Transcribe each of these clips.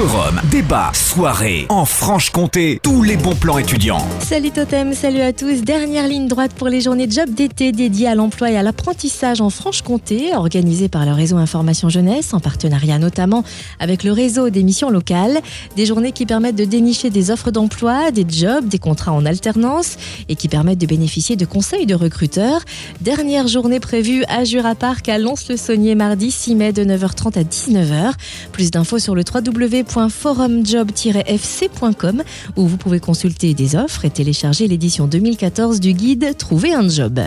Forum, débat, soirée, en Franche-Comté, tous les bons plans étudiants. Salut Totem, salut à tous. Dernière ligne droite pour les journées job d'été dédiées à l'emploi et à l'apprentissage en Franche-Comté, organisées par le réseau Information Jeunesse, en partenariat notamment avec le réseau des missions locales. Des journées qui permettent de dénicher des offres d'emploi, des jobs, des contrats en alternance et qui permettent de bénéficier de conseils de recruteurs. Dernière journée prévue à Jura Park à Lons-le-Saunier mardi 6 mai de 9h30 à 19h. Plus d'infos sur le www.forumjob-fc.com où vous pouvez consulter des offres et télécharger l'édition 2014 du guide Trouver un job.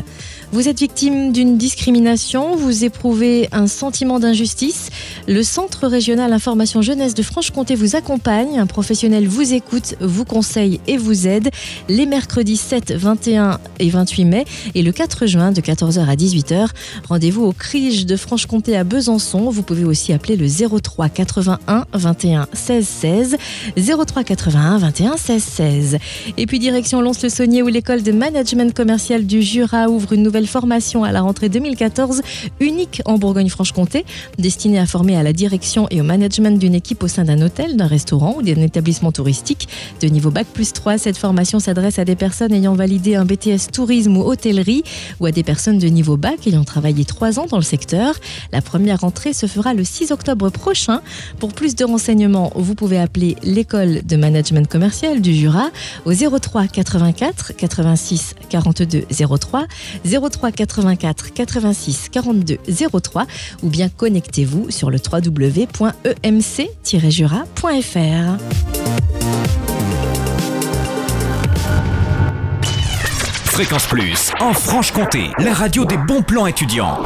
Vous êtes victime d'une discrimination, vous éprouvez un sentiment d'injustice. Le Centre régional information jeunesse de Franche-Comté vous accompagne. Un professionnel vous écoute, vous conseille et vous aide les mercredis 7, 21 et 28 mai et le 4 juin de 14h à 18h. Rendez-vous au CRIGE de Franche-Comté à Besançon. Vous pouvez aussi appeler le 03 81 21 16 16. 03 81 21 16 16. Et puis direction Lons-le-Saunier où l'école de management commercial du Jura ouvre une nouvelle formation à la rentrée 2014, unique en Bourgogne-Franche-Comté, destinée à former à la direction et au management d'une équipe au sein d'un hôtel, d'un restaurant ou d'un établissement touristique. De niveau Bac plus 3, cette formation s'adresse à des personnes ayant validé un BTS tourisme ou hôtellerie ou à des personnes de niveau Bac ayant travaillé trois ans dans le secteur. La première rentrée se fera le 6 octobre prochain. Pour plus de vous pouvez appeler l'école de management commercial du Jura au 03 84 86 42 03 03 84 86 42 03 ou bien connectez-vous sur le www.emc-jura.fr. Fréquence Plus, en Franche-Comté, la radio des bons plans étudiants.